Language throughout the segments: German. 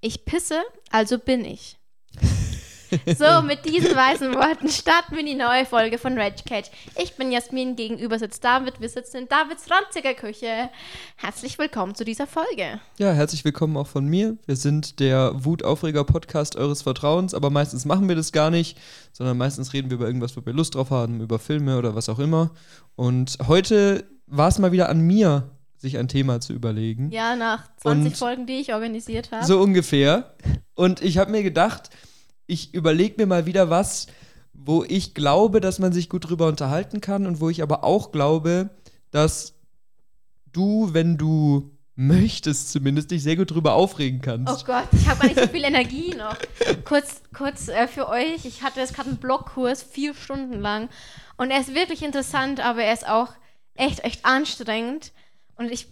Ich pisse, also bin ich. So, mit diesen weisen Worten starten wir die neue Folge von Cage. Ich bin Jasmin, gegenüber sitzt David. Wir sitzen in Davids ranziger Küche. Herzlich willkommen zu dieser Folge. Ja, herzlich willkommen auch von mir. Wir sind der Wutaufreger-Podcast eures Vertrauens, aber meistens machen wir das gar nicht, sondern meistens reden wir über irgendwas, wo wir Lust drauf haben, über Filme oder was auch immer. Und heute war es mal wieder an mir, sich ein Thema zu überlegen. Ja, nach 20 Und Folgen, die ich organisiert habe. So ungefähr. Und ich habe mir gedacht, ich überlege mir mal wieder was, wo ich glaube, dass man sich gut drüber unterhalten kann und wo ich aber auch glaube, dass du, wenn du möchtest zumindest, dich sehr gut drüber aufregen kannst. Oh Gott, ich habe gar nicht so viel Energie noch. Kurz, kurz äh, für euch, ich hatte jetzt gerade einen Blogkurs, vier Stunden lang. Und er ist wirklich interessant, aber er ist auch echt, echt anstrengend. Und ich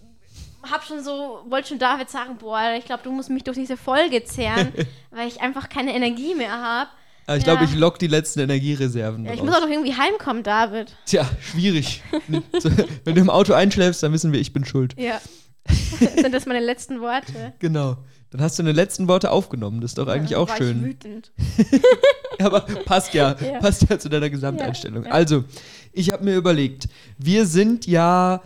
habe schon so, wollte schon David sagen, boah, ich glaube, du musst mich durch diese Folge zehren, weil ich einfach keine Energie mehr habe. Ich Ja. glaube, ich lock die letzten Energiereserven. Ja, ich raus. muss auch noch irgendwie heimkommen, David. Tja, schwierig. Wenn du im Auto einschläfst, dann wissen wir, ich bin schuld. Ja. Sind das meine letzten Worte? Genau. Dann hast du deine letzten Worte aufgenommen. Das ist doch eigentlich Ja, auch war Ich schön. wütend. Ja, aber passt ja. Ja. Passt ja zu deiner Gesamteinstellung. Also, ich habe mir überlegt, wir sind ja.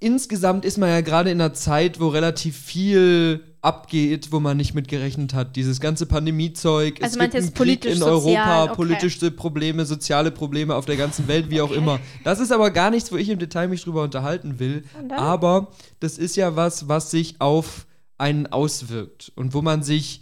Insgesamt ist man ja gerade in einer Zeit, wo relativ viel abgeht, wo man nicht mit gerechnet hat. Dieses ganze Pandemiezeug, Also es gibt einen Krieg in Europa, okay. politische Probleme, soziale Probleme auf der ganzen Welt, wie auch immer. Das ist aber gar nichts, wo ich im Detail mich drüber unterhalten will. Aber das ist ja was, was sich auf einen auswirkt und wo man sich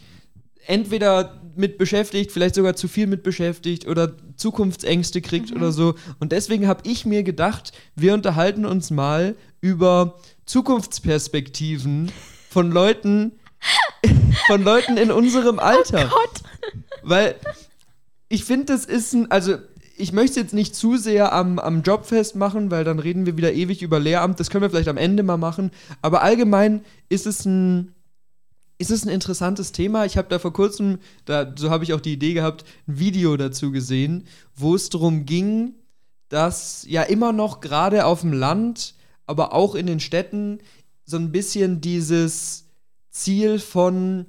entweder mit beschäftigt, vielleicht sogar zu viel mit beschäftigt oder Zukunftsängste kriegt Mhm. oder so. Und deswegen habe ich mir gedacht, wir unterhalten uns mal über Zukunftsperspektiven von Leuten, von Leuten in unserem Alter. Oh Gott. Weil ich finde, das ist ein, also ich möchte es jetzt nicht zu sehr am, am Job festmachen, weil dann reden wir wieder ewig über Lehramt. Das können wir vielleicht am Ende mal machen. Aber allgemein ist es ein, ist es ein interessantes Thema. Ich habe da vor kurzem, da, so habe ich auch die Idee gehabt, ein Video dazu gesehen, wo es darum ging, dass ja immer noch gerade auf dem Land, aber auch in den Städten so ein bisschen dieses Ziel von,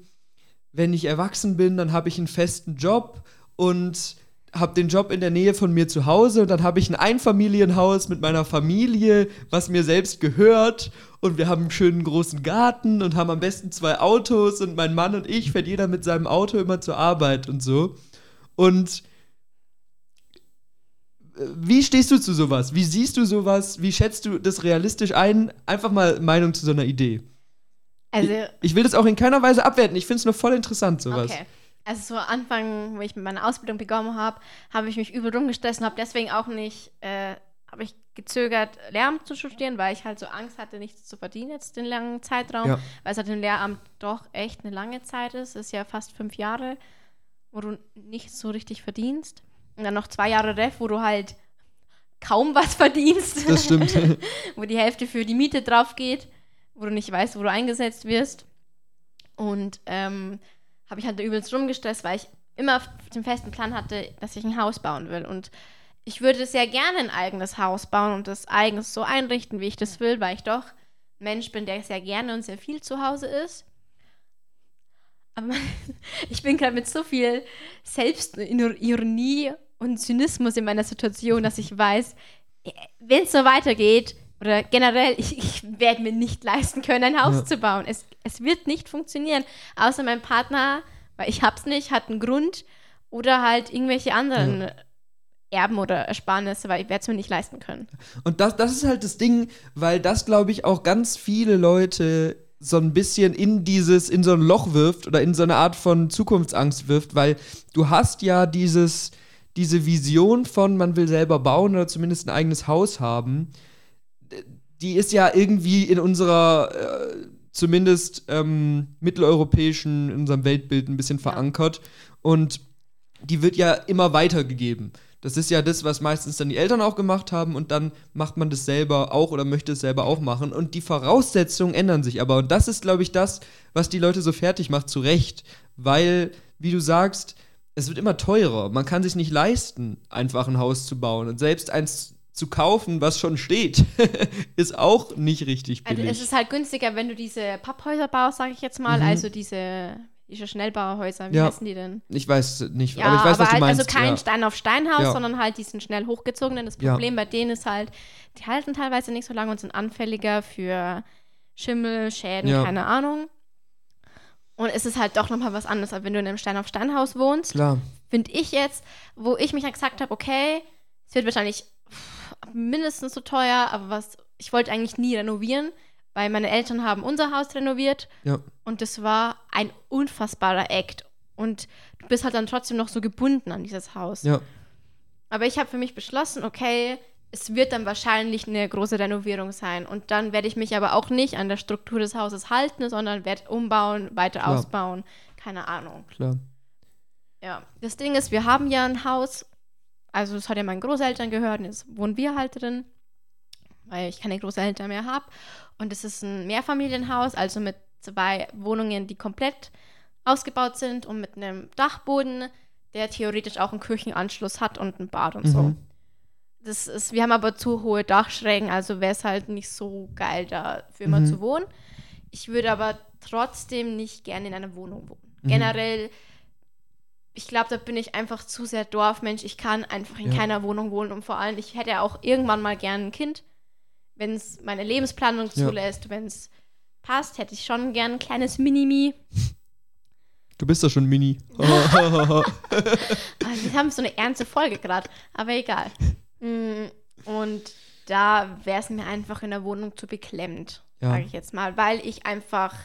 wenn ich erwachsen bin, dann habe ich einen festen Job und habe den Job in der Nähe von mir zu Hause und dann habe ich ein Einfamilienhaus mit meiner Familie, was mir selbst gehört und wir haben einen schönen großen Garten und haben am besten zwei Autos und mein Mann und ich fährt jeder mit seinem Auto immer zur Arbeit und so. Und äh, wie stehst du zu sowas? Wie siehst du sowas? Wie schätzt du das realistisch ein? Einfach mal Meinung zu so einer Idee. Also, Ich will das auch in keiner Weise abwerten. Ich finde es nur voll interessant, sowas. Okay. Also so Anfang, wo ich mit meiner Ausbildung begonnen habe, habe ich mich übel rumgestresst und habe deswegen auch nicht, äh, habe ich gezögert, Lehramt zu studieren, weil ich halt so Angst hatte, nichts zu verdienen jetzt den langen Zeitraum, Ja. weil es halt im Lehramt doch echt eine lange Zeit ist. Es ist ja fast fünf Jahre, wo du nicht so richtig verdienst. Und dann noch zwei Jahre Ref, wo du halt kaum was verdienst. Das stimmt. wo die Hälfte für die Miete drauf geht, wo du nicht weißt, wo du eingesetzt wirst. Und ähm, habe ich halt übelst rumgestresst, weil ich immer den festen Plan hatte, dass ich ein Haus bauen will. Und ich würde sehr gerne ein eigenes Haus bauen und das eigens so einrichten, wie ich das will, weil ich doch ein Mensch bin, der sehr gerne und sehr viel zu Hause ist. Aber ich bin gerade mit so viel Selbstironie und Zynismus in meiner Situation, dass ich weiß, wenn es so weitergeht, oder generell, ich, ich werde mir nicht leisten können, ein Haus Ja. zu bauen. Es, es wird nicht funktionieren. Außer mein Partner, weil ich hab's nicht, hat einen Grund. Oder halt irgendwelche anderen Erben oder Ersparnisse, weil ich werde es mir nicht leisten können. Und das, das ist halt das Ding, weil das, glaube ich, auch ganz viele Leute so ein bisschen in dieses, in so ein Loch wirft oder in so eine Art von Zukunftsangst wirft, weil du hast ja dieses, diese Vision von, man will selber bauen oder zumindest ein eigenes Haus haben, die ist ja irgendwie in unserer, äh, zumindest ähm, mitteleuropäischen, in unserem Weltbild ein bisschen verankert. Und die wird ja immer weitergegeben. Das ist ja das, was meistens dann die Eltern auch gemacht haben und dann macht man das selber auch oder möchte es selber auch machen. Und die Voraussetzungen ändern sich aber. Und das ist, glaube ich, das, was die Leute so fertig macht, zu Recht. Weil, wie du sagst, es wird immer teurer. Man kann sich nicht leisten, einfach ein Haus zu bauen. Und selbst eins zu kaufen, was schon steht, ist auch nicht richtig billig. Also es ist halt günstiger, wenn du diese Papphäuser baust, sage ich jetzt mal, Mhm. also diese, diese Schnellbauhäuser, wie Ja. heißen die denn? ich weiß nicht, Ja, aber ich weiß, was du halt, meinst. also kein ja. Stein auf Steinhaus, sondern halt diesen schnell hochgezogenen. Das. Problem bei denen ist halt, die halten teilweise nicht so lange und sind anfälliger für Schimmel, Schäden, keine Ahnung. Und es ist halt doch nochmal was anderes, als wenn du in einem Stein auf Steinhaus wohnst. Klar, Finde ich jetzt, wo ich mich dann gesagt habe, okay, es wird wahrscheinlich mindestens so teuer, aber was, ich wollte eigentlich nie renovieren, weil meine Eltern haben unser Haus renoviert ja. und das war ein unfassbarer Act. Und du bist halt dann trotzdem noch so gebunden an dieses Haus. Ja. Aber ich habe für mich beschlossen, okay, es wird dann wahrscheinlich eine große Renovierung sein. Und dann werde ich mich aber auch nicht an der Struktur des Hauses halten, sondern werde umbauen, weiter Klar. ausbauen. Keine Ahnung. Klar. Ja. Das Ding ist, wir haben ja ein Haus, also das hat ja meinen Großeltern gehört und jetzt wohnen wir halt drin, weil ich keine Großeltern mehr habe. Und es ist ein Mehrfamilienhaus, also mit zwei Wohnungen, die komplett ausgebaut sind und mit einem Dachboden, der theoretisch auch einen Küchenanschluss hat und ein Bad und so. Mhm. Das ist, wir haben aber zu hohe Dachschrägen, also wäre es halt nicht so geil, da für immer Mhm. zu wohnen. Ich würde aber trotzdem nicht gerne in einer Wohnung wohnen. Mhm. Generell, ich glaube, da bin ich einfach zu sehr Dorfmensch. Ich kann einfach in Ja. keiner Wohnung wohnen und vor allem, ich hätte auch irgendwann mal gern ein Kind. Wenn es meine Lebensplanung Ja. zulässt, wenn es passt, hätte ich schon gern ein kleines Minimi. Du bist doch schon Mini. Ah, Wir haben so eine ernste Folge gerade, aber egal. Mm, Und da wäre es mir einfach in der Wohnung zu beklemmt, Ja. sage ich jetzt mal, weil ich einfach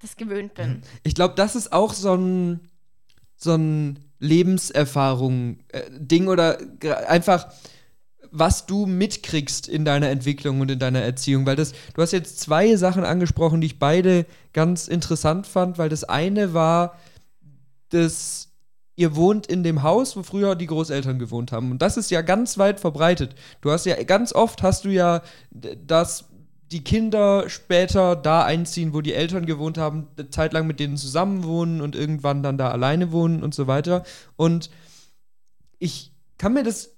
das gewöhnt bin. Ich glaube, das ist auch so ein, so ein Lebenserfahrung-Ding oder gra- einfach, was du mitkriegst in deiner Entwicklung und in deiner Erziehung. Weil das, du hast jetzt zwei Sachen angesprochen, die ich beide ganz interessant fand, weil das eine war, dass ihr wohnt in dem Haus, wo früher die Großeltern gewohnt haben. Und das ist ja ganz weit verbreitet. Du hast ja ganz oft hast du ja, d- dass die Kinder später da einziehen, wo die Eltern gewohnt haben, eine Zeit lang mit denen zusammen wohnen und irgendwann dann da alleine wohnen und so weiter. Und ich kann mir das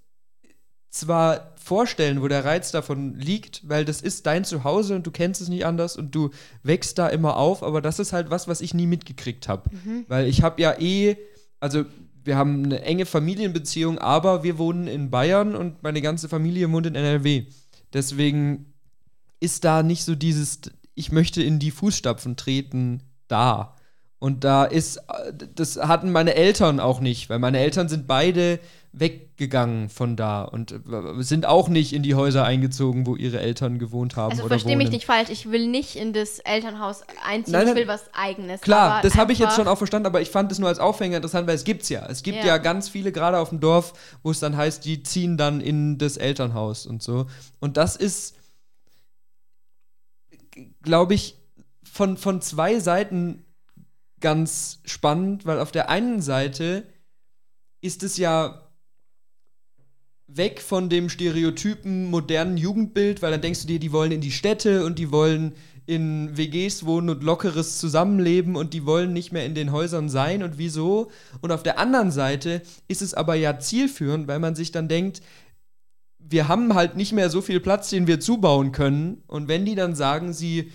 zwar vorstellen, wo der Reiz davon liegt, weil das ist dein Zuhause und du kennst es nicht anders und du wächst da immer auf, aber das ist halt was, was ich nie mitgekriegt habe. Weil ich habe ja eh, also wir haben eine enge Familienbeziehung, aber wir wohnen in Bayern und meine ganze Familie wohnt in NRW. Deswegen ist da nicht so dieses, ich möchte in die Fußstapfen treten, da. Und da ist, das hatten meine Eltern auch nicht, weil meine Eltern sind beide weggegangen von da und sind auch nicht in die Häuser eingezogen, wo ihre Eltern gewohnt haben Also verstehe mich nicht falsch, ich will nicht in das Elternhaus einziehen, Nein, ich will was Eigenes. Klar, das habe ich jetzt schon auch verstanden, aber ich fand es nur als Aufhänger interessant, weil es gibt's ja. Es gibt ja, Ja. ganz viele, gerade auf dem Dorf, wo es dann heißt, die ziehen dann in das Elternhaus und so. Und das ist, glaube ich, von, von zwei Seiten ganz spannend, weil auf der einen Seite ist es ja weg von dem stereotypen modernen Jugendbild, weil dann denkst du dir, die wollen in die Städte und die wollen in WGs wohnen und lockeres Zusammenleben und die wollen nicht mehr in den Häusern sein und wieso. Und auf der anderen Seite ist es aber ja zielführend, weil man sich dann denkt, wir haben halt nicht mehr so viel Platz, den wir zubauen können. Und wenn die dann sagen, sie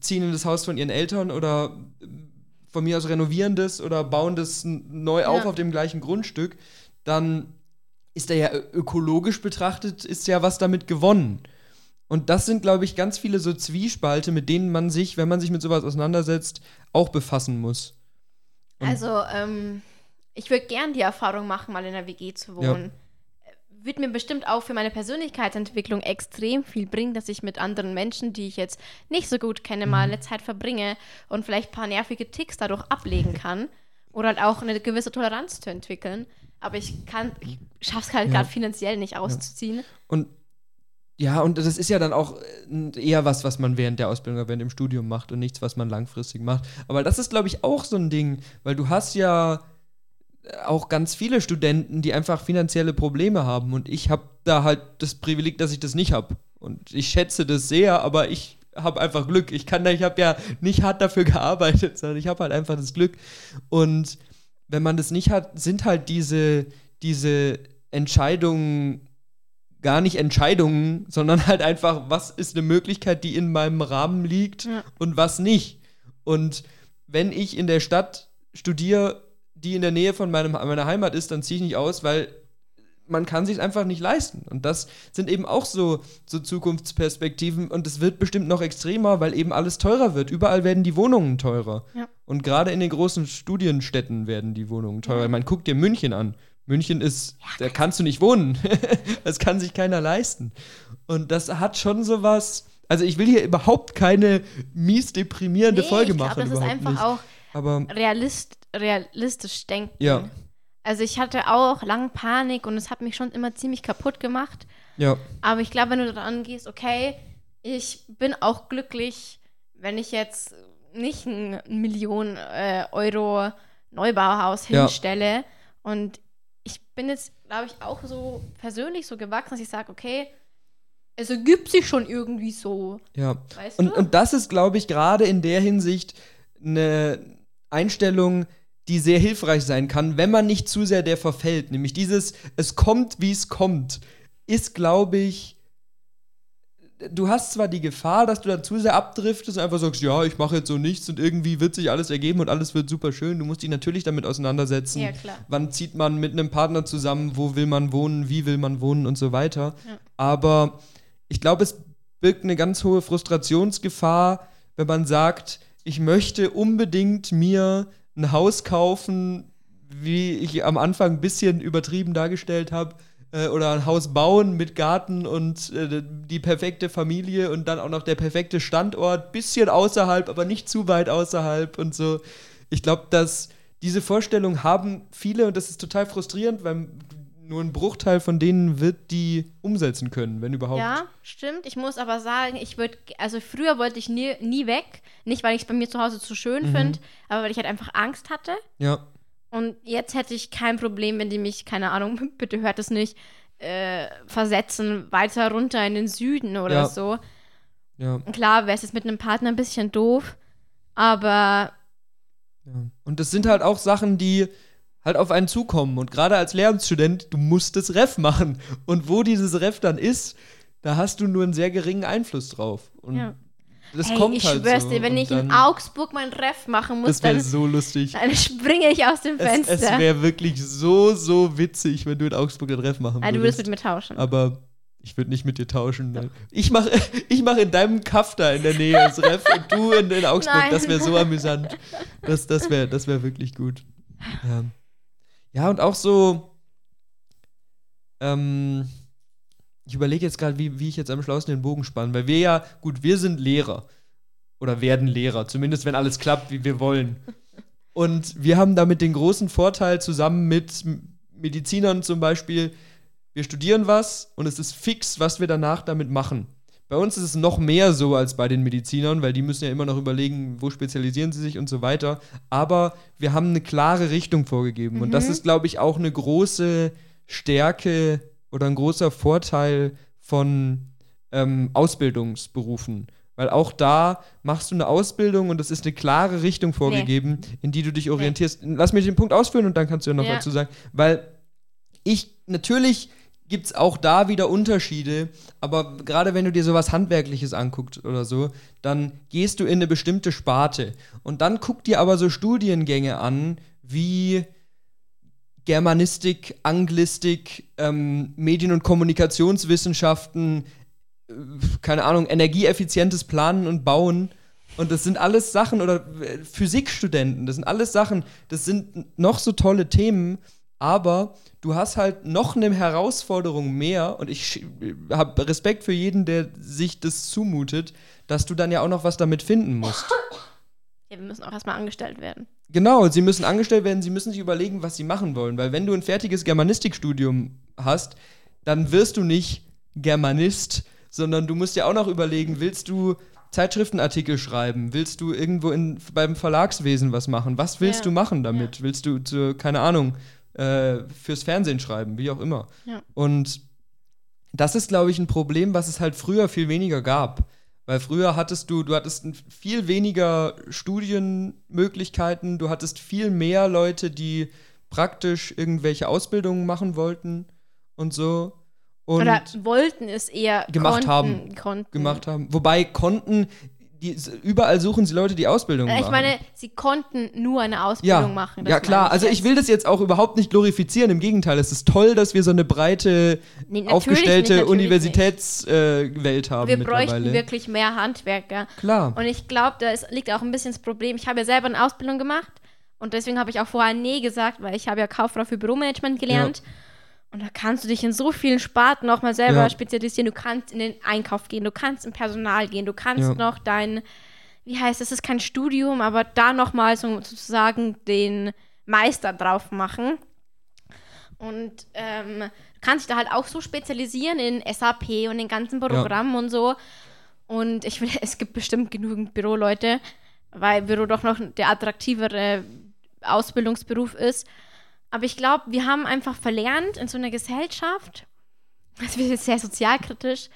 ziehen in das Haus von ihren Eltern oder äh, von mir aus renovieren das oder bauen das neu auf Ja. auf dem gleichen Grundstück, dann ist da ja ökologisch betrachtet, ist ja was damit gewonnen. Und das sind, glaube ich, ganz viele so Zwiespalte, mit denen man sich, wenn man sich mit sowas auseinandersetzt, auch befassen muss. Und- Also, ähm, ich würde gern die Erfahrung machen, mal in einer WG zu wohnen. Wird mir bestimmt auch für meine Persönlichkeitsentwicklung extrem viel bringen, dass ich mit anderen Menschen, die ich jetzt nicht so gut kenne, Mhm. mal eine Zeit verbringe und vielleicht ein paar nervige Ticks dadurch ablegen kann. Oder halt auch eine gewisse Toleranz zu entwickeln. Aber ich kann, ich schaff's halt Ja. gerade finanziell nicht auszuziehen. Und ja, und das ist ja dann auch äh, eher was, was man während der Ausbildung oder während dem Studium macht und nichts, was man langfristig macht. Aber das ist, glaube ich, auch so ein Ding, weil du hast ja auch ganz viele Studenten, die einfach finanzielle Probleme haben. Und ich habe da halt das Privileg, dass ich das nicht habe. Und ich schätze das sehr, aber ich habe einfach Glück. Ich kann da, ich habe ja nicht hart dafür gearbeitet, sondern ich habe halt einfach das Glück. Und wenn man das nicht hat, sind halt diese, diese Entscheidungen gar nicht Entscheidungen, sondern halt einfach, was ist eine Möglichkeit, die in meinem Rahmen liegt Ja. und was nicht. Und wenn ich in der Stadt studiere, die in der Nähe von meinem, meiner Heimat ist, dann ziehe ich nicht aus, weil man kann sich einfach nicht leisten. Und das sind eben auch so, so Zukunftsperspektiven. Und es wird bestimmt noch extremer, weil eben alles teurer wird. Überall werden die Wohnungen teurer. Ja. Und gerade in den großen Studienstädten werden die Wohnungen teurer. Ja. Man guckt dir München an. München ist, da kannst du nicht wohnen. das kann sich keiner leisten. Und das hat schon sowas. Also ich will hier überhaupt keine mies deprimierende Nee, Folge ich machen. glaube, das ist einfach nicht. auch Aber realist, realistisch denken. Ja. Also ich hatte auch lang Panik und es hat mich schon immer ziemlich kaputt gemacht. ja, Aber ich glaube, wenn du daran gehst, okay, ich bin auch glücklich, wenn ich jetzt nicht ein Million äh, Euro Neubauhaus Ja. hinstelle. Und ich bin jetzt, glaube ich, auch so persönlich so gewachsen, dass ich sage, okay, es ergibt sich schon irgendwie so. ja. Weißt Und, du? und das ist, glaube ich, gerade in der Hinsicht eine Einstellung, die sehr hilfreich sein kann, wenn man nicht zu sehr der verfällt. Nämlich dieses, es kommt, wie es kommt, ist, glaube ich, du hast zwar die Gefahr, dass du dann zu sehr abdriftest und einfach sagst, ja, ich mache jetzt so nichts und irgendwie wird sich alles ergeben und alles wird super schön. Du musst dich natürlich damit auseinandersetzen. ja, klar. wann zieht man mit einem Partner zusammen, wo will man wohnen, wie will man wohnen und so weiter. Ja. Aber ich glaube, es birgt eine ganz hohe Frustrationsgefahr, wenn man sagt, ich möchte unbedingt mir ein Haus kaufen, wie ich am Anfang ein bisschen übertrieben dargestellt habe, äh, oder ein Haus bauen mit Garten und äh, die perfekte Familie und dann auch noch der perfekte Standort, bisschen außerhalb, aber nicht zu weit außerhalb und so. Ich glaube, dass diese Vorstellung haben viele und das ist total frustrierend, weil nur ein Bruchteil von denen wird die umsetzen können, wenn überhaupt. Ja, stimmt. Ich muss aber sagen, ich würde, also früher wollte ich nie, nie weg. Nicht, weil ich es bei mir zu Hause zu schön Mhm. finde, aber weil ich halt einfach Angst hatte. Ja. Und jetzt hätte ich kein Problem, wenn die mich, keine Ahnung, bitte hört es nicht, äh, versetzen, weiter runter in den Süden oder Ja. so. ja. Klar wäre es jetzt mit einem Partner ein bisschen doof, aber Ja. Und das sind halt auch Sachen, die halt auf einen zukommen. Und gerade als Lehramtsstudent, du musst das Ref machen. Und wo dieses Ref dann ist, da hast du nur einen sehr geringen Einfluss drauf. Und Ja. das hey, kommt ich halt schwör's so. dir, wenn ich in Augsburg mein Ref machen muss, dann, so lustig. dann springe ich aus dem Es, Fenster. es wäre wirklich so, so witzig, wenn du in Augsburg den Ref machen ah, du würdest. würdest mit mir tauschen. Aber ich würde nicht mit dir tauschen. Nein. Ich mache ich mach in deinem Kaff da in der Nähe das Ref und du in, in Augsburg. Nein. Das wäre so amüsant. Das, das wäre das wär wirklich gut. Ja. Ja, und auch so. Ähm, ich überlege jetzt gerade, wie, wie ich jetzt am schlauesten den Bogen spanne, weil wir ja, gut, wir sind Lehrer. Oder werden Lehrer, zumindest wenn alles klappt, wie wir wollen. Und wir haben damit den großen Vorteil zusammen mit Medizinern zum Beispiel, wir studieren was und es ist fix, was wir danach damit machen. Bei uns ist es noch mehr so als bei den Medizinern, weil die müssen ja immer noch überlegen, wo spezialisieren sie sich und so weiter. Aber wir haben eine klare Richtung vorgegeben. Und das Mhm. ist, glaube ich, auch eine große Stärke oder ein großer Vorteil von ähm, Ausbildungsberufen. Weil auch da machst du eine Ausbildung und es ist eine klare Richtung vorgegeben, in die du dich orientierst. Lass mich den Punkt ausführen und dann kannst du ja noch Ja. dazu sagen. Weil ich, natürlich gibt es auch da wieder Unterschiede, aber gerade wenn du dir sowas Handwerkliches anguckst oder so, dann gehst du in eine bestimmte Sparte. Und dann guck dir aber so Studiengänge an, wie Germanistik, Anglistik, ähm, Medien- und Kommunikationswissenschaften, äh, keine Ahnung, energieeffizientes Planen und Bauen. Und das sind alles Sachen, oder äh, Physikstudenten, das sind alles Sachen, das sind noch so tolle Themen, aber du hast halt noch eine Herausforderung mehr und ich habe Respekt für jeden, der sich das zumutet, dass du dann ja auch noch was damit finden musst. ja, wir müssen auch erstmal angestellt werden. Genau, sie müssen angestellt werden, sie müssen sich überlegen, was sie machen wollen, weil wenn du ein fertiges Germanistikstudium hast, dann wirst du nicht Germanist, sondern du musst ja auch noch überlegen, willst du Zeitschriftenartikel schreiben, willst du irgendwo in, beim Verlagswesen was machen, was willst Ja. du machen damit? Willst du, zu, keine Ahnung, äh, fürs Fernsehen schreiben, wie auch immer. Ja. Und das ist, glaube ich, ein Problem, was es halt früher viel weniger gab. Weil früher hattest du, du hattest viel weniger Studienmöglichkeiten, du hattest viel mehr Leute, die praktisch irgendwelche Ausbildungen machen wollten und so. und Oder wollten es eher Gemacht konnten, haben. Konnten. gemacht haben. Wobei Konten, die, überall suchen sie Leute, die Ausbildung Äh, machen. Ich meine, sie konnten nur eine Ausbildung ja, machen. ja klar. meine Also ich will das jetzt auch überhaupt nicht glorifizieren. Im Gegenteil, es ist toll, dass wir so eine breite, Nee, aufgestellte Universitätswelt haben Wir bräuchten wirklich mehr Handwerker. Klar. Und ich glaube, da ist, liegt auch ein bisschen das Problem. Ich habe ja selber eine Ausbildung gemacht und deswegen habe ich auch vorher Nee gesagt, weil ich habe ja Kauffrau für Büromanagement gelernt. Und da kannst du dich in so vielen Sparten auch mal selber Ja. spezialisieren. Du kannst in den Einkauf gehen, du kannst im Personal gehen, du kannst Ja. noch dein, wie heißt es, ist kein Studium, aber da nochmal so, sozusagen den Meister drauf machen. Und ähm, du kannst dich da halt auch so spezialisieren in SAP und den ganzen Programmen und so. Und ich will, es gibt bestimmt genügend Büroleute, weil Büro doch noch der attraktivere Ausbildungsberuf ist. Aber ich glaube, wir haben einfach verlernt in so einer Gesellschaft, das wird jetzt sehr sozialkritisch,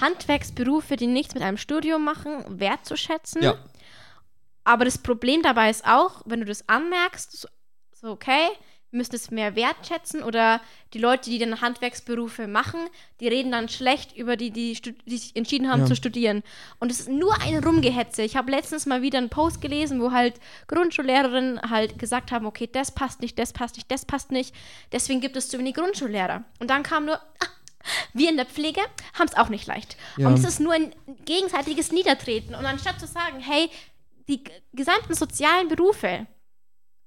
Handwerksberufe, die nichts mit einem Studium machen, wertzuschätzen. Ja. Aber das Problem dabei ist auch, wenn du das anmerkst, so, okay, müssen es mehr wertschätzen oder die Leute, die dann Handwerksberufe machen, die reden dann schlecht über die, die, die sich entschieden haben Ja. zu studieren. Und es ist nur ein Rumgehetze. Ich habe letztens mal wieder einen Post gelesen, wo halt Grundschullehrerinnen halt gesagt haben, okay, das passt nicht, das passt nicht, das passt nicht. Deswegen gibt es zu wenig Grundschullehrer. Und dann kam nur, ah, wir in der Pflege haben es auch nicht leicht. Ja. Und es ist nur ein gegenseitiges Niedertreten. Und anstatt zu sagen, hey, die gesamten sozialen Berufe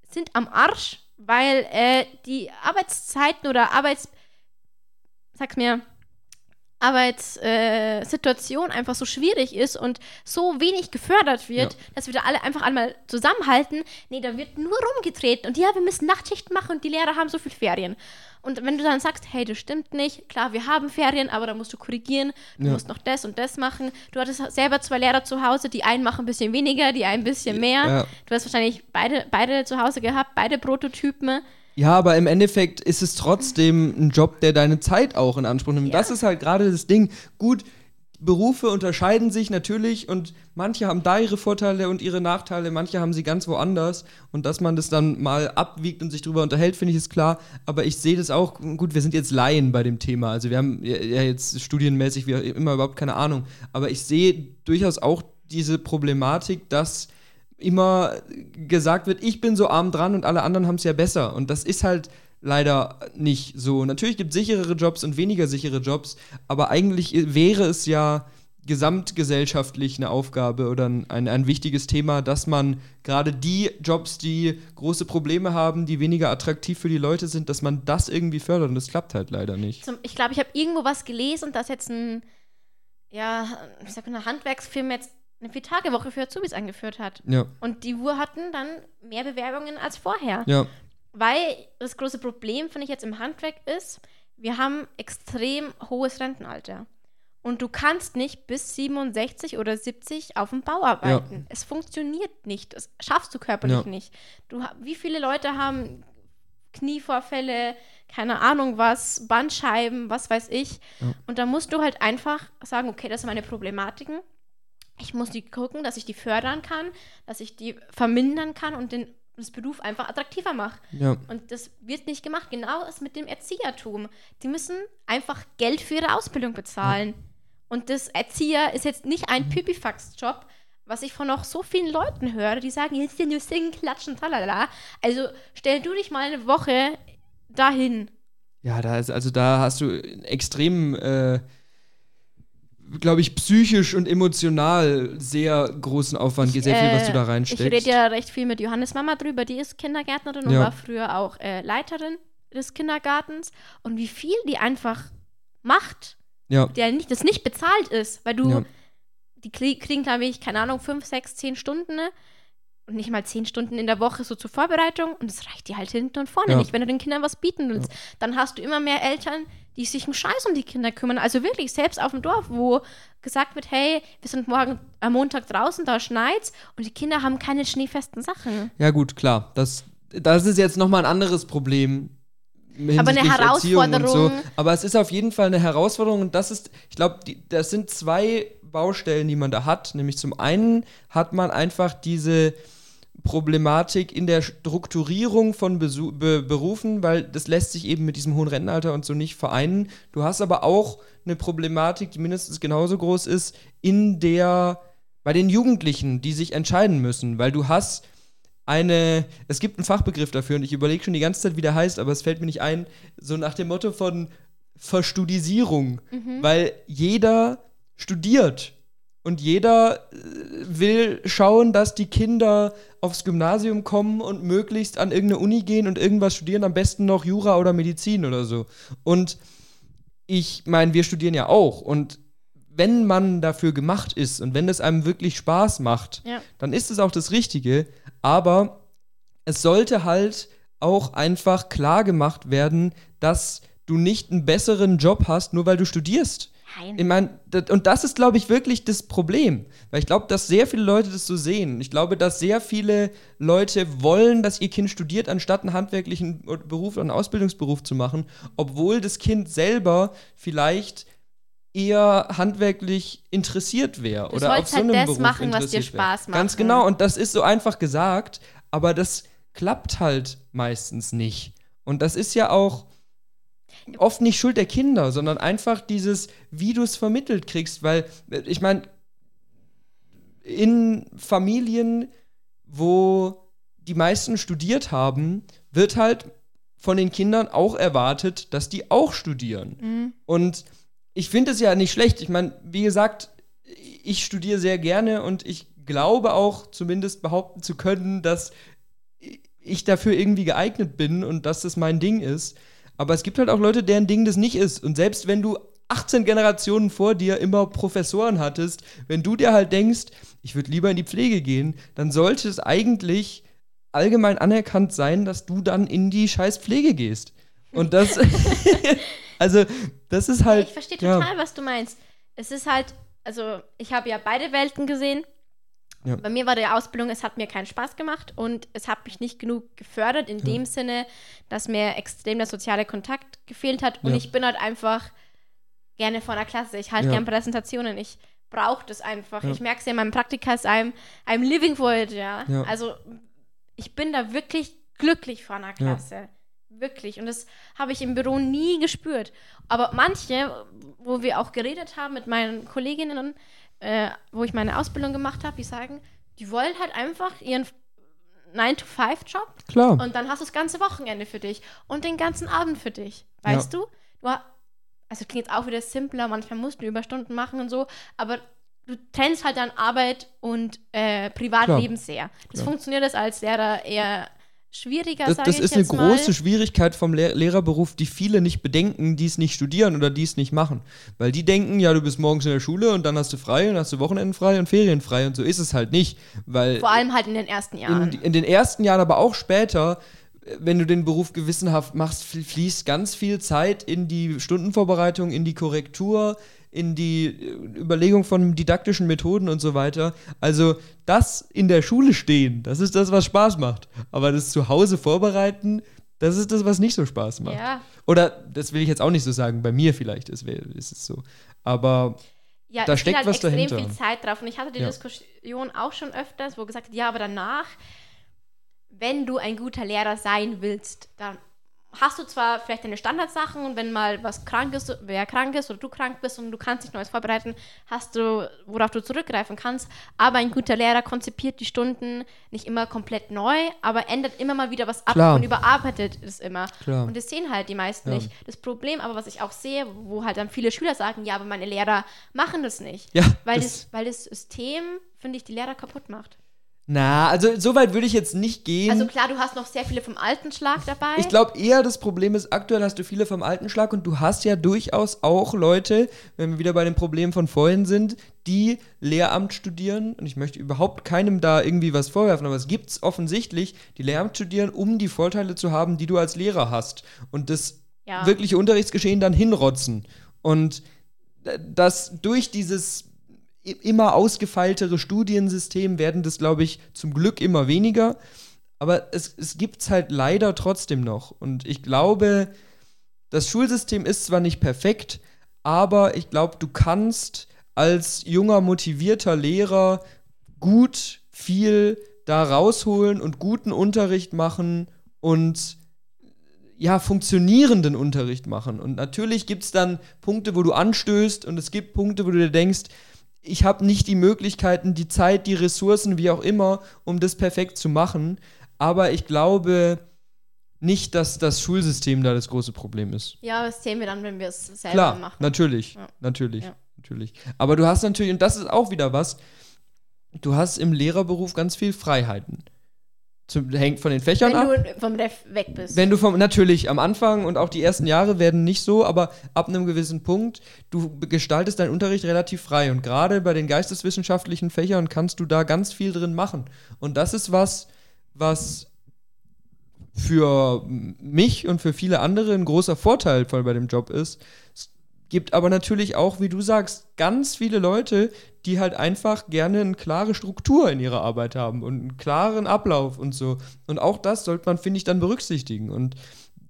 sind am Arsch, weil äh, die Arbeitszeiten oder Arbeits... Sag's mir. Arbeitssituation äh, einfach so schwierig ist und so wenig gefördert wird, Ja. dass wir da alle einfach einmal zusammenhalten. Nee, da wird nur rumgetreten und ja, wir müssen Nachtschichten machen und die Lehrer haben so viel Ferien. Und wenn du dann sagst, hey, das stimmt nicht, klar, wir haben Ferien, aber da musst du korrigieren, du Ja. musst noch das und das machen. Du hattest selber zwei Lehrer zu Hause, die einen machen ein bisschen weniger, die einen ein bisschen mehr. Ja. Du hast wahrscheinlich beide, beide zu Hause gehabt, beide Prototypen. Ja, aber im Endeffekt ist es trotzdem ein Job, der deine Zeit auch in Anspruch nimmt. Ja. Das ist halt gerade das Ding. Gut, Berufe unterscheiden sich natürlich und manche haben da ihre Vorteile und ihre Nachteile, manche haben sie ganz woanders. Und dass man das dann mal abwiegt und sich drüber unterhält, finde ich ist klar. Aber ich sehe das auch, gut, wir sind jetzt Laien bei dem Thema. Also wir haben ja jetzt studienmäßig wie immer überhaupt keine Ahnung. Aber ich sehe durchaus auch diese Problematik, dass immer gesagt wird, ich bin so arm dran und alle anderen haben es ja besser. Und das ist halt leider nicht so. Natürlich gibt es sicherere Jobs und weniger sichere Jobs, aber eigentlich wäre es ja gesamtgesellschaftlich eine Aufgabe oder ein, ein, wichtiges Thema, dass man gerade die Jobs, die große Probleme haben, die weniger attraktiv für die Leute sind, dass man das irgendwie fördert und das klappt halt leider nicht. Zum, ich glaube, ich habe irgendwo was gelesen, dass jetzt ein, ja, ich sag mal, eine Handwerksfirma jetzt eine Vier-Tage-Woche für Azubis eingeführt hat. Ja, Und die Uhr hatten dann mehr Bewerbungen als vorher. ja, Weil das große Problem, finde ich jetzt im Handwerk ist, wir haben extrem hohes Rentenalter. Und du kannst nicht bis 67 oder 70 auf dem Bau arbeiten. Es funktioniert nicht. Das schaffst du körperlich Ja. nicht. Du, wie viele Leute haben Knievorfälle, keine Ahnung was, Bandscheiben, was weiß ich. Ja. Und da musst du halt einfach sagen, okay, das sind meine Problematiken. Ich muss die gucken, dass ich die fördern kann, dass ich die vermindern kann und den, das Beruf einfach attraktiver mache. ja. Und das wird nicht gemacht. Genau ist mit dem Erziehertum. Die müssen einfach Geld für ihre Ausbildung bezahlen. Und das Erzieher ist jetzt nicht ein Pipifax-Job, was ich von noch so vielen Leuten höre, die sagen, jetzt hier nur singen, klatschen, talala. Also stell du dich mal eine Woche dahin. Ja, da ist, also da hast du einen extrem, äh, glaube ich, psychisch und emotional sehr großen Aufwand, sehr viel, was du da Ich reinsteckst. rede ja recht viel mit Johannes Mama drüber, die ist Kindergärtnerin und Ja. war früher auch äh, Leiterin des Kindergartens. Und wie viel die einfach macht, ja, der nicht, das nicht bezahlt ist, weil du, Ja. die krie- kriegen, glaube ich, keine Ahnung, fünf, sechs, zehn Stunden ne? Und nicht mal zehn Stunden in der Woche so zur Vorbereitung und das reicht dir halt hinten und vorne Ja. nicht, wenn du den Kindern was bieten willst. Dann hast du immer mehr Eltern, die sich einen Scheiß um die Kinder kümmern. Also wirklich, selbst auf dem Dorf, wo gesagt wird, hey, wir sind morgen am Montag draußen, da schneit's und die Kinder haben keine schneefesten Sachen. ja gut, klar. Das, das ist jetzt nochmal ein anderes Problem. Aber eine Herausforderung. So. Aber es ist auf jeden Fall eine Herausforderung und das ist, ich glaube, das sind zwei Baustellen, die man da hat. Nämlich zum einen hat man einfach diese Problematik in der Strukturierung von Besu Be Berufen, weil das lässt sich eben mit diesem hohen Rentenalter und so nicht vereinen. Du hast aber auch eine Problematik, die mindestens genauso groß ist, in der bei den Jugendlichen, die sich entscheiden müssen, weil du hast eine, es gibt einen Fachbegriff dafür und ich überlege schon die ganze Zeit, wie der heißt, aber es fällt mir nicht ein, so nach dem Motto von Verstudisierung, mhm. weil jeder studiert und jeder äh, will schauen, dass die Kinder aufs Gymnasium kommen und möglichst an irgendeine Uni gehen und irgendwas studieren, am besten noch Jura oder Medizin oder so. Und ich meine, wir studieren ja auch und wenn man dafür gemacht ist und wenn es einem wirklich Spaß macht, ja. dann ist es auch das Richtige. Aber es sollte halt auch einfach klar gemacht werden, dass du nicht einen besseren Job hast, nur weil du studierst. Nein. Ich meine, und das ist, glaube ich, wirklich das Problem. Weil ich glaube, dass sehr viele Leute das so sehen. Ich glaube, dass sehr viele Leute wollen, dass ihr Kind studiert, anstatt einen handwerklichen Beruf oder einen Ausbildungsberuf zu machen, obwohl das Kind selber vielleicht eher handwerklich interessiert wäre oder auf so halt einem das Beruf machen, was dir Spaß macht. Ganz genau, und das ist so einfach gesagt, aber das klappt halt meistens nicht. Und das ist ja auch oft nicht Schuld der Kinder, sondern einfach dieses, wie du es vermittelt kriegst, weil äh, ich meine, in Familien, wo die meisten studiert haben, wird halt von den Kindern auch erwartet, dass die auch studieren. Mhm. Und ich finde es ja nicht schlecht. Ich meine, wie gesagt, ich studiere sehr gerne und ich glaube auch zumindest behaupten zu können, dass ich dafür irgendwie geeignet bin und dass das mein Ding ist. Aber es gibt halt auch Leute, deren Ding das nicht ist. Und selbst wenn du 18 Generationen vor dir immer Professoren hattest, wenn du dir halt denkst, ich würde lieber in die Pflege gehen, dann sollte es eigentlich allgemein anerkannt sein, dass du dann in die scheiß Pflege gehst. Und das, also, das ist halt. Ich verstehe total, ja. was du meinst. Es ist halt, also, ich habe ja beide Welten gesehen. Ja. Bei mir war die Ausbildung, es hat mir keinen Spaß gemacht und es hat mich nicht genug gefördert, in ja. dem Sinne, dass mir extrem der soziale Kontakt gefehlt hat. Und ja. ich bin halt einfach gerne vor der Klasse. Ich halte gerne Präsentationen. Ich brauche das einfach. Ich merke es ja in meinem Praktika, I'm, I'm living for it, ja. Also ich bin da wirklich glücklich vor einer Klasse. Wirklich. Und das habe ich im Büro nie gespürt. Aber manche, wo wir auch geredet haben mit meinen Kolleginnen, äh, wo ich meine Ausbildung gemacht habe, die sagen, die wollen halt einfach ihren 9-to-5-Job. Klar. Und dann hast du das ganze Wochenende für dich und den ganzen Abend für dich. Weißt ja. du? du? Also klingt jetzt auch wieder simpler, manchmal musst du Überstunden machen und so, aber du trennst halt dann Arbeit und äh, Privatleben Klar. sehr. Das Klar. funktioniert das als Lehrer eher schwieriger, Das, das ist eine große Schwierigkeit vom Lehr Lehrerberuf, die viele nicht bedenken, die es nicht studieren oder die es nicht machen. Weil die denken, ja, du bist morgens in der Schule und dann hast du frei und hast du Wochenenden frei und Ferien frei und so ist es halt nicht. Weil Vor allem halt in den ersten Jahren. In, in den ersten Jahren, aber auch später wenn du den Beruf gewissenhaft machst, fließt ganz viel Zeit in die Stundenvorbereitung, in die Korrektur, in die äh, Überlegung von didaktischen Methoden und so weiter. Also das in der Schule stehen, das ist das, was Spaß macht. Aber das zu Hause vorbereiten, das ist das, was nicht so Spaß macht. Ja. Oder das will ich jetzt auch nicht so sagen, bei mir vielleicht ist, ist es so. Aber ja, da steckt halt was dahinter. extrem viel Zeit drauf. Und ich hatte die ja. Diskussion auch schon öfters, wo gesagt ja, aber danach, wenn du ein guter Lehrer sein willst, dann hast du zwar vielleicht deine Standardsachen und wenn mal was krank ist, wer krank ist oder du krank bist und du kannst dich Neues vorbereiten, hast du, worauf du zurückgreifen kannst. Aber ein guter Lehrer konzipiert die Stunden nicht immer komplett neu, aber ändert immer mal wieder was ab Klar. und überarbeitet es immer. Klar. Und das sehen halt die meisten ja. nicht. Das Problem aber, was ich auch sehe, wo halt dann viele Schüler sagen, ja, aber meine Lehrer machen das nicht. Ja, weil, das, das weil das System, finde ich, die Lehrer kaputt macht. Na, also so weit würde ich jetzt nicht gehen. Also klar, du hast noch sehr viele vom alten Schlag dabei. Ich glaube eher, das Problem ist, aktuell hast du viele vom alten Schlag und du hast ja durchaus auch Leute, wenn wir wieder bei dem Problem von vorhin sind, die Lehramt studieren. Und ich möchte überhaupt keinem da irgendwie was vorwerfen, aber es gibt es offensichtlich, die Lehramt studieren, um die Vorteile zu haben, die du als Lehrer hast. Und das ja. wirkliche Unterrichtsgeschehen dann hinrotzen. Und das durch dieses immer ausgefeiltere Studiensystem werden das, glaube ich, zum Glück immer weniger. Aber es, es gibt es halt leider trotzdem noch. Und ich glaube, das Schulsystem ist zwar nicht perfekt, aber ich glaube, du kannst als junger, motivierter Lehrer gut viel da rausholen und guten Unterricht machen und ja, funktionierenden Unterricht machen. Und natürlich gibt es dann Punkte, wo du anstößt und es gibt Punkte, wo du dir denkst, ich habe nicht die Möglichkeiten, die Zeit, die Ressourcen, wie auch immer, um das perfekt zu machen. Aber ich glaube nicht, dass das Schulsystem da das große Problem ist. Ja, das sehen wir dann, wenn wir es selber Klar, machen. natürlich, Ja. natürlich, Ja. natürlich. Aber du hast natürlich, und das ist auch wieder was, du hast im Lehrerberuf ganz viel Freiheiten. Zum, hängt von den Fächern Wenn ab. du vom Ref weg bist. Wenn du vom, natürlich am Anfang und auch die ersten Jahre werden nicht so, aber ab einem gewissen Punkt, du gestaltest deinen Unterricht relativ frei. Und gerade bei den geisteswissenschaftlichen Fächern kannst du da ganz viel drin machen. Und das ist was, was für mich und für viele andere ein großer Vorteil voll bei dem Job ist. Es gibt aber natürlich auch, wie du sagst, ganz viele Leute, die halt einfach gerne eine klare Struktur in ihrer Arbeit haben und einen klaren Ablauf und so. Und auch das sollte man, finde ich, dann berücksichtigen. Und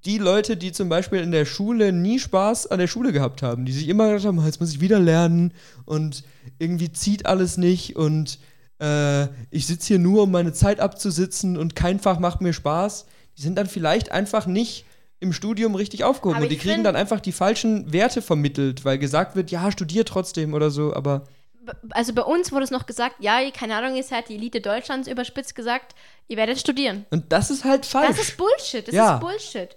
die Leute, die zum Beispiel in der Schule nie Spaß an der Schule gehabt haben, die sich immer gedacht haben, "Ah, jetzt muss ich wieder lernen und irgendwie zieht alles nicht und äh, ich sitze hier nur, um meine Zeit abzusitzen und kein Fach macht mir Spaß, die sind dann vielleicht einfach nicht im Studium richtig aufgehoben Aber und die kriegen dann einfach die falschen Werte vermittelt, weil gesagt wird, ja, studier trotzdem oder so, aber also bei uns wurde es noch gesagt, ja, keine Ahnung, ihr seid die Elite Deutschlands überspitzt gesagt, ihr werdet studieren. und das ist halt falsch. Das ist Bullshit, das Ja. ist Bullshit.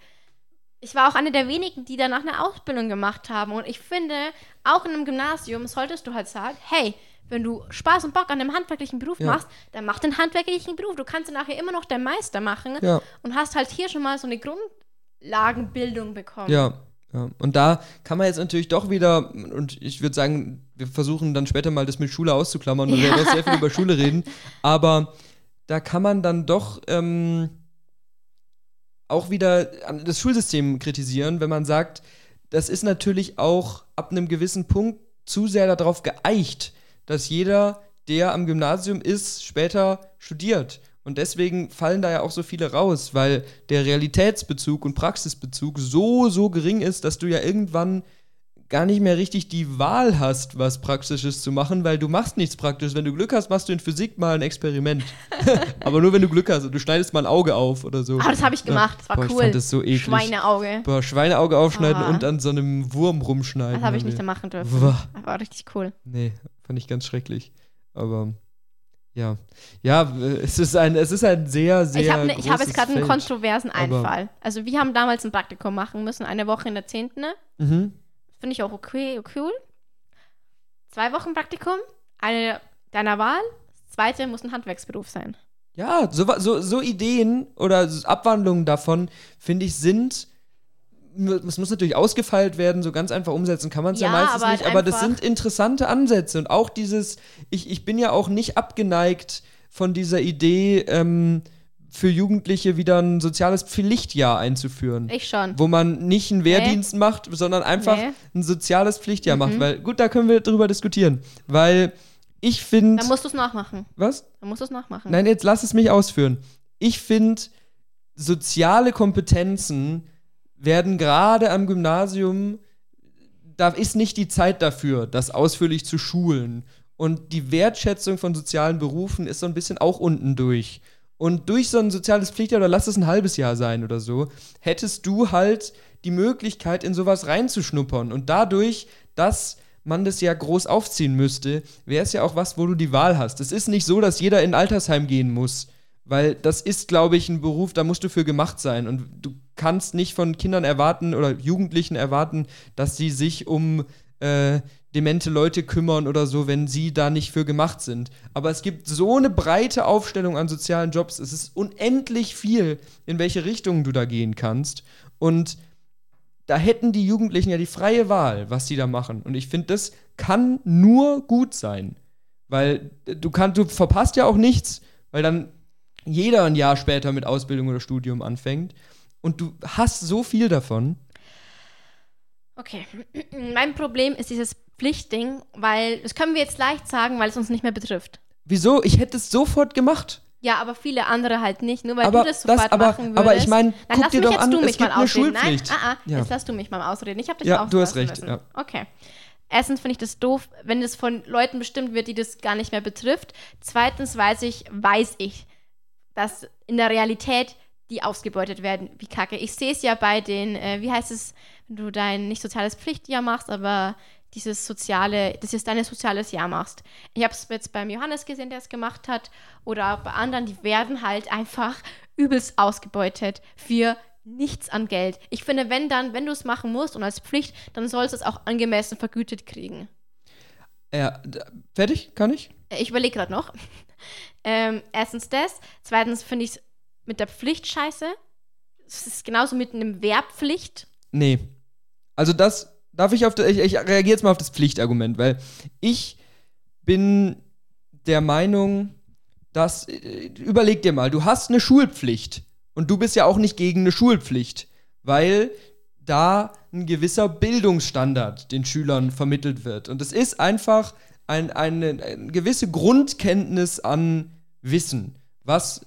Ich war auch eine der wenigen, die danach eine Ausbildung gemacht haben. Und ich finde, auch in einem Gymnasium solltest du halt sagen, hey, wenn du Spaß und Bock an einem handwerklichen Beruf Ja. machst, dann mach den handwerklichen Beruf. Du kannst dann nachher immer noch der Meister machen ja. und hast halt hier schon mal so eine Grundlagenbildung bekommen. Ja, ja. Und da kann man jetzt natürlich doch wieder, und ich würde sagen, wir versuchen dann später mal das mit Schule auszuklammern, weil wir Ja. noch sehr viel über Schule reden. Aber da kann man dann doch ähm, auch wieder das Schulsystem kritisieren, wenn man sagt, das ist natürlich auch ab einem gewissen Punkt zu sehr darauf geeicht, dass jeder, der am Gymnasium ist, später studiert. Und deswegen fallen da ja auch so viele raus, weil der Realitätsbezug und Praxisbezug so, so gering ist, dass du ja irgendwann gar nicht mehr richtig die Wahl hast, was Praktisches zu machen, weil du machst nichts Praktisches. Wenn du Glück hast, machst du in Physik mal ein Experiment. Aber nur wenn du Glück hast und du schneidest mal ein Auge auf oder so. Ah, das habe ich gemacht. Das war Boah, cool. Ich fand das so eklig. Schweineauge. Boah, Schweineauge aufschneiden Ah. und an so einem Wurm rumschneiden. Das habe ich nicht wir- machen dürfen. Boah. Das war richtig cool. Nee, fand ich ganz schrecklich. Aber ja. Ja, äh, es ist ein, es ist ein sehr, sehr. ich habe ne, hab jetzt gerade einen kontroversen Einfall. Also wir haben damals ein Praktikum machen müssen, eine Woche in der 10. Mhm. Finde ich auch okay, cool. Zwei Wochen Praktikum, eine deiner Wahl, das zweite muss ein Handwerksberuf sein. Ja, so, so, so Ideen oder Abwandlungen davon, finde ich, sind. Es muss natürlich ausgefeilt werden, so ganz einfach umsetzen kann man es ja, Ja, meistens aber nicht, halt aber das sind interessante Ansätze und auch dieses, ich, ich bin ja auch nicht abgeneigt von dieser Idee, ähm, für Jugendliche wieder ein soziales Pflichtjahr einzuführen. Ich schon. wo man nicht einen Wehrdienst macht, sondern einfach Nee. ein soziales Pflichtjahr Mhm. macht. Weil, gut, da können wir drüber diskutieren. Weil ich finde. Dann musst du es nachmachen. Was? Dann musst du es nachmachen. Nein, jetzt lass es mich ausführen. Ich finde, soziale Kompetenzen werden gerade am Gymnasium, da ist nicht die Zeit dafür, das ausführlich zu schulen. Und die Wertschätzung von sozialen Berufen ist so ein bisschen auch unten durch. Und durch so ein soziales Pflichtjahr, oder lass es ein halbes Jahr sein oder so, hättest du halt die Möglichkeit, in sowas reinzuschnuppern. Und dadurch, dass man das ja groß aufziehen müsste, wäre es ja auch was, wo du die Wahl hast. Es ist nicht so, dass jeder in ein Altersheim gehen muss. Weil das ist, glaube ich, ein Beruf, da musst du für gemacht sein. Und du kannst nicht von Kindern erwarten oder Jugendlichen erwarten, dass sie sich um äh, demente Leute kümmern oder so, wenn sie da nicht für gemacht sind. Aber es gibt so eine breite Aufstellung an sozialen Jobs. Es ist unendlich viel, in welche Richtung du da gehen kannst. Und da hätten die Jugendlichen ja die freie Wahl, was sie da machen. Und ich finde, das kann nur gut sein. Weil du kannst, du verpasst ja auch nichts, weil dann jeder ein Jahr später mit Ausbildung oder Studium anfängt. Und du hast so viel davon. Okay. Mein Problem ist dieses Pflichtding, weil das können wir jetzt leicht sagen, weil es uns nicht mehr betrifft. Wieso? Ich hätte es sofort gemacht. Ja, aber viele andere halt nicht, nur weil Aber du das das- sofort aber- machen würdest. aber ich mein, Dann guck lass dir doch jetzt an, du es mich gibt mal eine ausreden. Nein, Schulpflicht. ah, ah, Ja. jetzt lass du mich mal ausreden. Ich habe dich Ja, auch du hast recht, ja. Okay. Erstens finde ich das doof, wenn das von Leuten bestimmt wird, die das gar nicht mehr betrifft. Zweitens weiß ich, weiß ich, dass in der Realität die ausgebeutet werden, wie kacke. Ich sehe es ja bei den, äh, wie heißt es, wenn du dein nicht soziales Pflichtjahr machst, aber dieses soziale, das ist dein soziales Jahr machst. Ich habe es jetzt beim Johannes gesehen, der es gemacht hat, oder bei anderen, die werden halt einfach übelst ausgebeutet für nichts an Geld. Ich finde, wenn dann, wenn du es machen musst und als Pflicht, dann sollst du es auch angemessen vergütet kriegen. Ja, fertig? Kann ich? Äh, ich überlege gerade noch. ähm, erstens das. Zweitens finde ich es mit der Pflicht scheiße. Es ist genauso mit einem Werbpflicht. Nee. Also das darf ich auf das, ich, ich reagiere jetzt mal auf das Pflichtargument, weil ich bin der Meinung, dass äh, überleg dir mal, du hast eine Schulpflicht und du bist ja auch nicht gegen eine Schulpflicht, weil da ein gewisser Bildungsstandard den Schülern vermittelt wird. Und es ist einfach ein, eine, eine gewisse Grundkenntnis an Wissen, was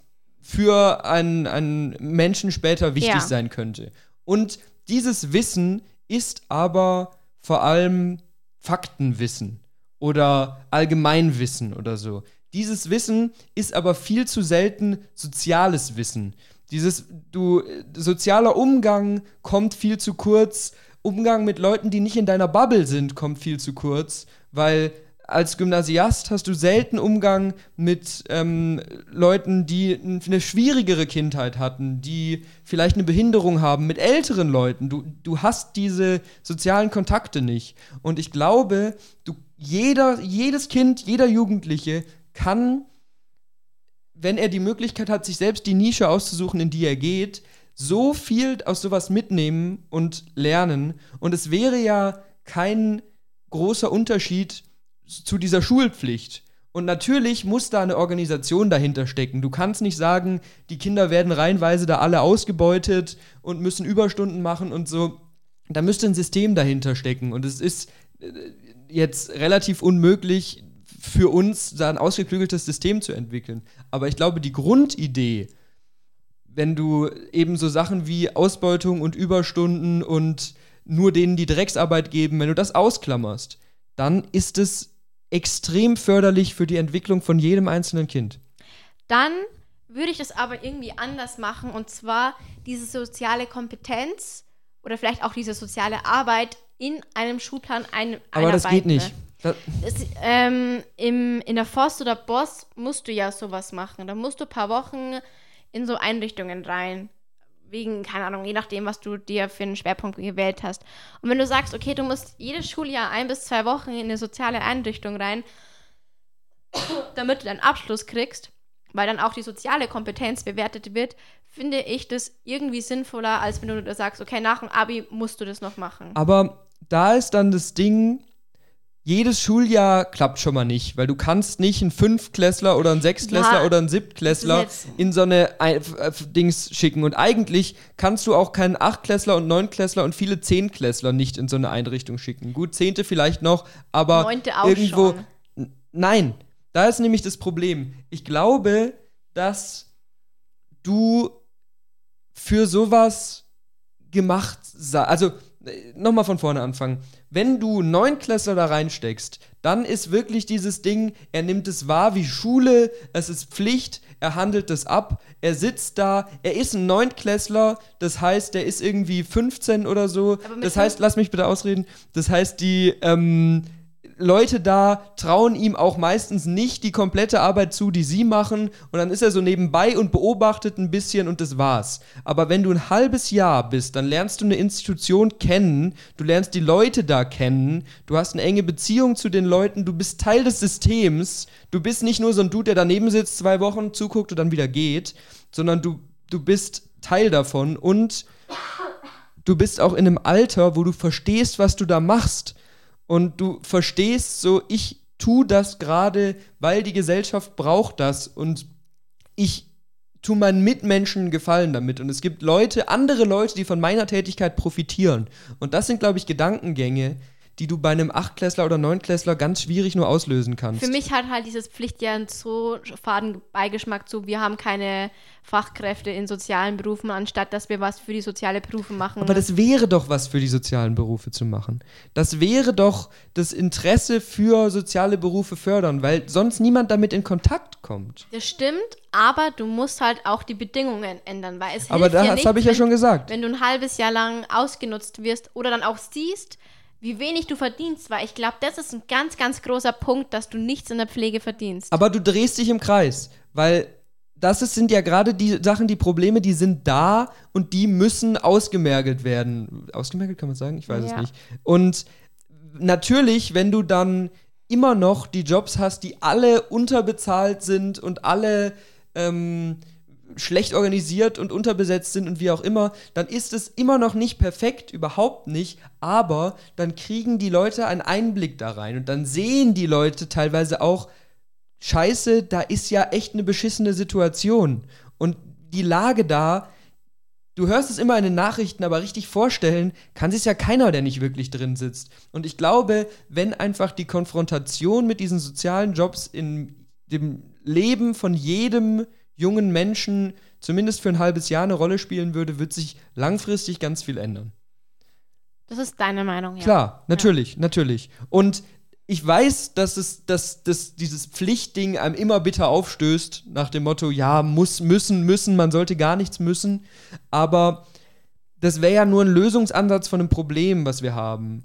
für einen, einen Menschen später wichtig ja. sein könnte. Und dieses Wissen ist aber vor allem Faktenwissen oder Allgemeinwissen oder so. Dieses Wissen ist aber viel zu selten soziales Wissen. Dieses, du, sozialer Umgang kommt viel zu kurz. Umgang mit Leuten, die nicht in deiner Bubble sind, kommt viel zu kurz, weil als Gymnasiast hast du selten Umgang mit ähm, Leuten, die eine schwierigere Kindheit hatten, die vielleicht eine Behinderung haben, mit älteren Leuten. Du, du hast diese sozialen Kontakte nicht. Und ich glaube, du, jeder, jedes Kind, jeder Jugendliche kann, wenn er die Möglichkeit hat, sich selbst die Nische auszusuchen, in die er geht, so viel aus sowas mitnehmen und lernen. Und es wäre ja kein großer Unterschied, zu dieser Schulpflicht. Und natürlich muss da eine Organisation dahinter stecken. Du kannst nicht sagen, die Kinder werden reihenweise da alle ausgebeutet und müssen Überstunden machen und so. Da müsste ein System dahinter stecken. Und es ist äh, jetzt relativ unmöglich für uns, da ein ausgeklügeltes System zu entwickeln. Aber ich glaube, die Grundidee, wenn du eben so Sachen wie Ausbeutung und Überstunden und nur denen die Drecksarbeit geben, wenn du das ausklammerst, dann ist es extrem förderlich für die Entwicklung von jedem einzelnen Kind. Dann würde ich das aber irgendwie anders machen und zwar diese soziale Kompetenz oder vielleicht auch diese soziale Arbeit in einem Schulplan ein Aber das geht nicht. Das ähm, im, in der Forst oder Boss musst du ja sowas machen. Da musst du ein paar Wochen in so Einrichtungen rein wegen, keine Ahnung, je nachdem, was du dir für einen Schwerpunkt gewählt hast. Und wenn du sagst, okay, du musst jedes Schuljahr ein bis zwei Wochen in eine soziale Einrichtung rein, damit du deinen Abschluss kriegst, weil dann auch die soziale Kompetenz bewertet wird, finde ich das irgendwie sinnvoller, als wenn du sagst, okay, nach dem Abi musst du das noch machen. Aber da ist dann das Ding, jedes Schuljahr klappt schon mal nicht, weil du kannst nicht einen Fünfklässler oder einen Sechstklässler ja, oder einen Siebtklässler in so eine äh, Dings schicken. Und eigentlich kannst du auch keinen Achtklässler und Neunklässler und viele Zehnklässler nicht in so eine Einrichtung schicken. Gut, Zehnte vielleicht noch, aber Neunte auch irgendwo. Schon. Nein, da ist nämlich das Problem. Ich glaube, dass du für sowas gemacht sei. Also, nochmal von vorne anfangen wenn du Neunklässler da reinsteckst, dann ist wirklich dieses Ding, er nimmt es wahr wie Schule, es ist Pflicht, er handelt es ab, er sitzt da, er ist ein Neunklässler, das heißt, der ist irgendwie 15 oder so. Das heißt, lass mich bitte ausreden, das heißt, die, ähm, Leute da trauen ihm auch meistens nicht die komplette Arbeit zu, die sie machen. Und dann ist er so nebenbei und beobachtet ein bisschen und das war's. Aber wenn du ein halbes Jahr bist, dann lernst du eine Institution kennen, du lernst die Leute da kennen, du hast eine enge Beziehung zu den Leuten, du bist Teil des Systems. Du bist nicht nur so ein Dude, der daneben sitzt, zwei Wochen zuguckt und dann wieder geht, sondern du, du bist Teil davon und du bist auch in einem Alter, wo du verstehst, was du da machst und du verstehst so, ich tue das gerade, weil die Gesellschaft braucht das und ich tue meinen Mitmenschen Gefallen damit. Und es gibt Leute, andere Leute, die von meiner Tätigkeit profitieren. Und das sind, glaube ich, Gedankengänge, die du bei einem Achtklässler oder Neunklässler ganz schwierig nur auslösen kannst. Für mich hat halt dieses Pflichtjahr einen so faden Beigeschmack zu, wir haben keine Fachkräfte in sozialen Berufen, anstatt dass wir was für die soziale Berufe machen. Aber das wäre doch was für die sozialen Berufe zu machen. Das wäre doch das Interesse für soziale Berufe fördern, weil sonst niemand damit in Kontakt kommt. Das stimmt, aber du musst halt auch die Bedingungen ändern, weil es Aber hilft das nicht, habe ich ja schon gesagt. wenn du ein halbes Jahr lang ausgenutzt wirst oder dann auch siehst, wie wenig du verdienst, weil ich glaube, das ist ein ganz, ganz großer Punkt, dass du nichts in der Pflege verdienst. Aber du drehst dich im Kreis, weil das ist, sind ja gerade die Sachen, die Probleme, die sind da und die müssen ausgemergelt werden. Ausgemergelt kann man sagen? Ich weiß Ja. es nicht. Und natürlich, wenn du dann immer noch die Jobs hast, die alle unterbezahlt sind und alle ähm, schlecht organisiert und unterbesetzt sind und wie auch immer, dann ist es immer noch nicht perfekt, überhaupt nicht, aber dann kriegen die Leute einen Einblick da rein und dann sehen die Leute teilweise auch, Scheiße, da ist ja echt eine beschissene Situation. Und die Lage da, du hörst es immer in den Nachrichten, aber richtig vorstellen kann sich ja keiner, der nicht wirklich drin sitzt. Und ich glaube, wenn einfach die Konfrontation mit diesen sozialen Jobs in dem Leben von jedem jungen Menschen zumindest für ein halbes Jahr eine Rolle spielen würde, wird sich langfristig ganz viel ändern. Das ist deine Meinung, ja. Klar, natürlich, natürlich. Und ich weiß, dass es, dass, dass dieses Pflichtding einem immer bitter aufstößt, nach dem Motto, ja, muss, müssen, müssen, man sollte gar nichts müssen. Aber das wäre ja nur ein Lösungsansatz von einem Problem, was wir haben.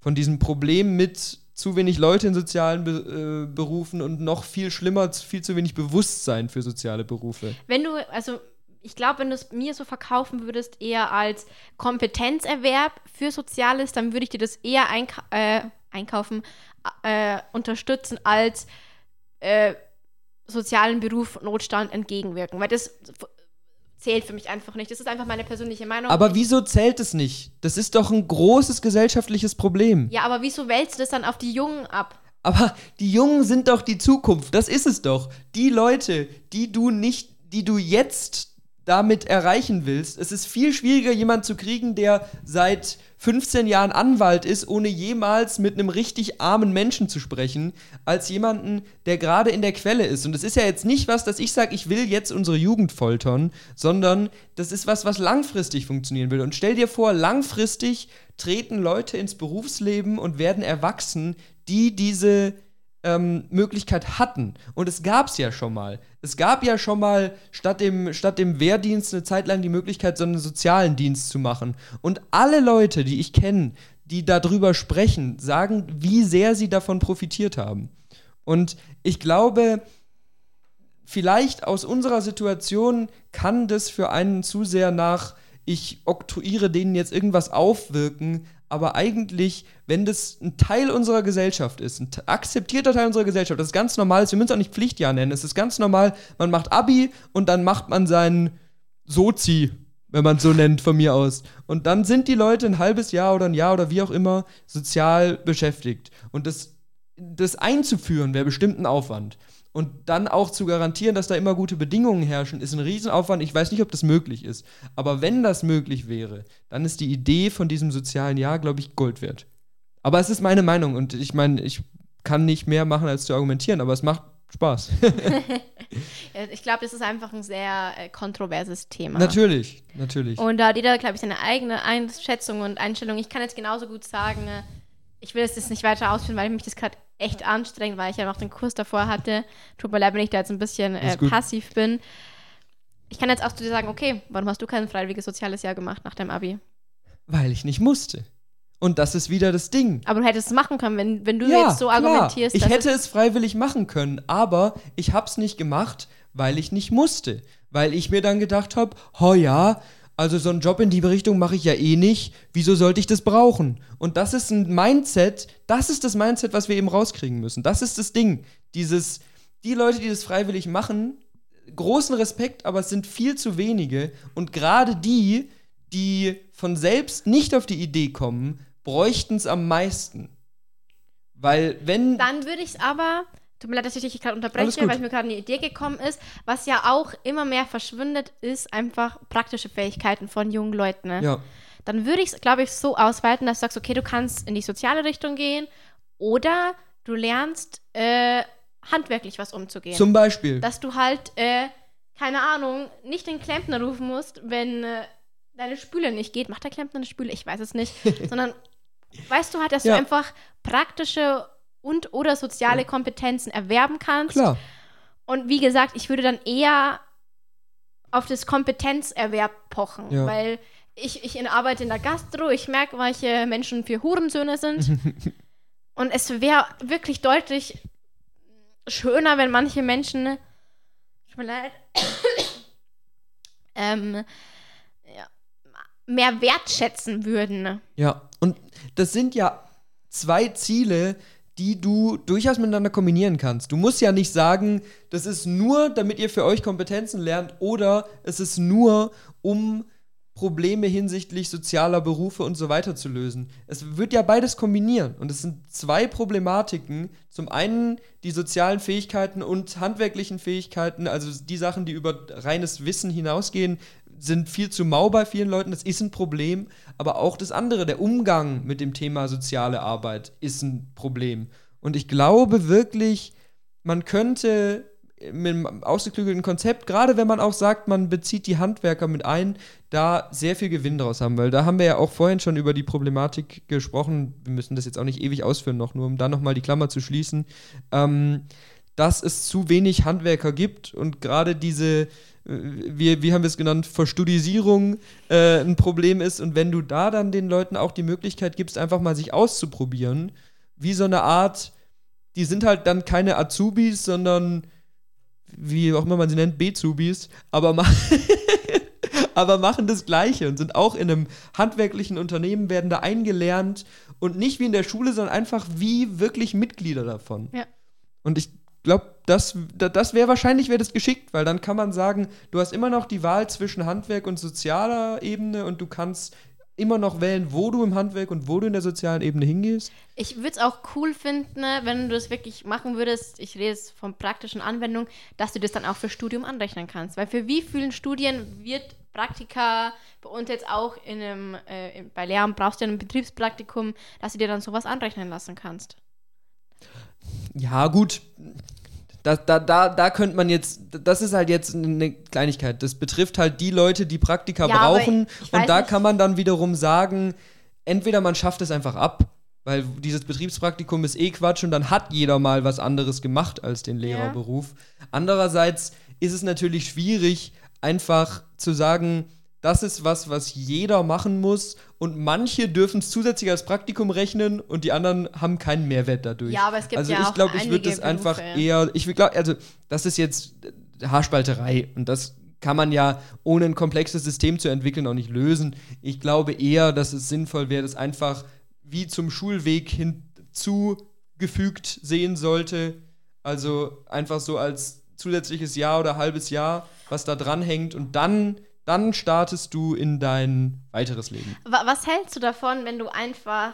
Von diesem Problem mit zu wenig Leute in sozialen Be äh, Berufen und noch viel schlimmer, viel zu wenig Bewusstsein für soziale Berufe. Wenn du, also ich glaube, wenn du es mir so verkaufen würdest, eher als Kompetenzerwerb für Soziales, dann würde ich dir das eher einka äh, einkaufen, äh, unterstützen, als äh, sozialen Beruf Notstand entgegenwirken. Weil das zählt für mich einfach nicht. Das ist einfach meine persönliche Meinung. Aber wieso zählt es nicht? Das ist doch ein großes gesellschaftliches Problem. ja, aber wieso wälzt du das dann auf die Jungen ab? Aber die Jungen sind doch die Zukunft, das ist es doch. Die Leute, die du nicht, die du jetzt damit erreichen willst. Es ist viel schwieriger, jemanden zu kriegen, der seit 15 Jahren Anwalt ist, ohne jemals mit einem richtig armen Menschen zu sprechen, als jemanden, der gerade in der Quelle ist. Und es ist ja jetzt nicht was, dass ich sage, ich will jetzt unsere Jugend foltern, sondern das ist was, was langfristig funktionieren will. Und stell dir vor, langfristig treten Leute ins Berufsleben und werden erwachsen, die diese ähm, Möglichkeit hatten. Und es gab es ja schon mal. Es gab ja schon mal statt dem, statt dem Wehrdienst eine Zeit lang die Möglichkeit, so einen sozialen Dienst zu machen. Und alle Leute, die ich kenne, die darüber sprechen, sagen, wie sehr sie davon profitiert haben. Und ich glaube, vielleicht aus unserer Situation kann das für einen zu sehr nach, ich oktroyiere denen jetzt irgendwas aufwirken, aber eigentlich, wenn das ein Teil unserer Gesellschaft ist, ein akzeptierter Teil unserer Gesellschaft, das ist ganz normal wir müssen es auch nicht Pflichtjahr nennen, es ist ganz normal, man macht Abi und dann macht man seinen Sozi, wenn man es so nennt, von mir aus. Und dann sind die Leute ein halbes Jahr oder ein Jahr oder wie auch immer sozial beschäftigt. Und das, das einzuführen wäre bestimmt ein Aufwand. Und dann auch zu garantieren, dass da immer gute Bedingungen herrschen, ist ein Riesenaufwand. Ich weiß nicht, ob das möglich ist. Aber wenn das möglich wäre, dann ist die Idee von diesem sozialen Jahr, glaube ich, Gold wert. Aber es ist meine Meinung und ich meine, ich kann nicht mehr machen, als zu argumentieren, aber es macht Spaß. Ich glaube, das ist einfach ein sehr äh, kontroverses Thema. natürlich, natürlich. Und da hat jeder, glaube ich, seine eigene Einschätzung und Einstellung. Ich kann jetzt genauso gut sagen, äh, ich will es jetzt nicht weiter ausführen, weil mich das gerade echt anstrengt, weil ich ja noch den Kurs davor hatte. Tut mir leid, wenn ich da jetzt ein bisschen äh, passiv bin. Ich kann jetzt auch zu dir sagen, okay, warum hast du kein freiwilliges soziales Jahr gemacht nach deinem Abi? Weil ich nicht musste. Und das ist wieder das Ding. Aber du hättest es machen können, wenn, wenn du ja, jetzt so klar. argumentierst. Ich hätte es freiwillig machen können, aber ich habe es nicht gemacht, weil ich nicht musste. Weil ich mir dann gedacht habe, oh ja, also so einen Job in die Richtung mache ich ja eh nicht. Wieso sollte ich das brauchen? Und das ist ein Mindset, das ist das Mindset, was wir eben rauskriegen müssen. Das ist das Ding. Dieses, die Leute, die das freiwillig machen, großen Respekt, aber es sind viel zu wenige. Und gerade die, die von selbst nicht auf die Idee kommen, bräuchten es am meisten. Weil wenn. Dann würde ich es aber, tut mir leid, dass ich dich gerade unterbreche, weil mir gerade eine Idee gekommen ist, was ja auch immer mehr verschwindet, ist einfach praktische Fähigkeiten von jungen Leuten. Ne? ja. dann würde ich es, glaube ich, so ausweiten, dass du sagst, okay, du kannst in die soziale Richtung gehen oder du lernst äh, handwerklich was umzugehen. Zum Beispiel. Dass du halt, äh, keine Ahnung, nicht den Klempner rufen musst, wenn äh, deine Spüle nicht geht. Macht der Klempner eine Spüle? Ich weiß es nicht. Sondern weißt du halt, dass Ja. du einfach praktische und oder soziale Kompetenzen erwerben kannst. Klar. Und wie gesagt, ich würde dann eher auf das Kompetenzerwerb pochen, Ja. weil ich, ich arbeite in der Gastro, ich merke, welche Menschen für Hurensöhne sind. Und es wäre wirklich deutlich schöner, wenn manche Menschen, tut mir leid, ähm, ja, mehr wertschätzen würden. Ja, und das sind ja zwei Ziele, die du durchaus miteinander kombinieren kannst. Du musst ja nicht sagen, das ist nur, damit ihr für euch Kompetenzen lernt, oder es ist nur, um Probleme hinsichtlich sozialer Berufe und so weiter zu lösen. Es wird ja beides kombinieren. Und es sind zwei Problematiken. Zum einen die sozialen Fähigkeiten und handwerklichen Fähigkeiten, also die Sachen, die über reines Wissen hinausgehen, sind viel zu mau bei vielen Leuten. Das ist ein Problem. Aber auch das andere, der Umgang mit dem Thema soziale Arbeit, ist ein Problem. Und ich glaube wirklich, man könnte mit einem ausgeklügelten Konzept, gerade wenn man auch sagt, man bezieht die Handwerker mit ein, da sehr viel Gewinn draus haben, weil da haben wir ja auch vorhin schon über die Problematik gesprochen, wir müssen das jetzt auch nicht ewig ausführen noch, nur um da nochmal die Klammer zu schließen, ähm, dass es zu wenig Handwerker gibt und gerade diese, wie, wie haben wir es genannt, Verstudisierung äh, ein Problem ist und wenn du da dann den Leuten auch die Möglichkeit gibst, einfach mal sich auszuprobieren, wie so eine Art, die sind halt dann keine Azubis, sondern wie auch immer man sie nennt, Bezubis, aber, ma aber machen das Gleiche und sind auch in einem handwerklichen Unternehmen, werden da eingelernt und nicht wie in der Schule, sondern einfach wie wirklich Mitglieder davon. Ja. Und ich glaube, das, da- das wäre wahrscheinlich wäre das geschickt, weil dann kann man sagen, du hast immer noch die Wahl zwischen Handwerk und sozialer Ebene und du kannst immer noch wählen, wo du im Handwerk und wo du in der sozialen Ebene hingehst. Ich würde es auch cool finden, ne, wenn du das wirklich machen würdest, ich rede jetzt von praktischen Anwendungen, dass du das dann auch für Studium anrechnen kannst. Weil für wie vielen Studien wird Praktika, bei uns jetzt auch in einem, äh, bei Lehramt brauchst du ja ein Betriebspraktikum, dass du dir dann sowas anrechnen lassen kannst. Ja, gut. Da, da, da, da könnte man jetzt, das ist halt jetzt eine Kleinigkeit. Das betrifft halt die Leute, die Praktika Ja, brauchen. ich Und weiß da nicht- kann man dann wiederum sagen, entweder man schafft es einfach ab, weil dieses Betriebspraktikum ist eh Quatsch und dann hat jeder mal was anderes gemacht als den Lehrerberuf. Andererseits ist es natürlich schwierig, einfach zu sagen, das ist was, was jeder machen muss und manche dürfen es zusätzlich als Praktikum rechnen und die anderen haben keinen Mehrwert dadurch. Ja, aber es gibt also ja ich auch glaube, ich würde das einfach Berufe. eher, ich glaube, also das ist jetzt Haarspalterei und das kann man ja ohne ein komplexes System zu entwickeln auch nicht lösen. Ich glaube eher, dass es sinnvoll wäre, das einfach wie zum Schulweg hinzugefügt sehen sollte. Also einfach so als zusätzliches Jahr oder halbes Jahr, was da dran hängt und dann, dann startest du in dein weiteres Leben. Wa was hältst du davon, wenn du einfach,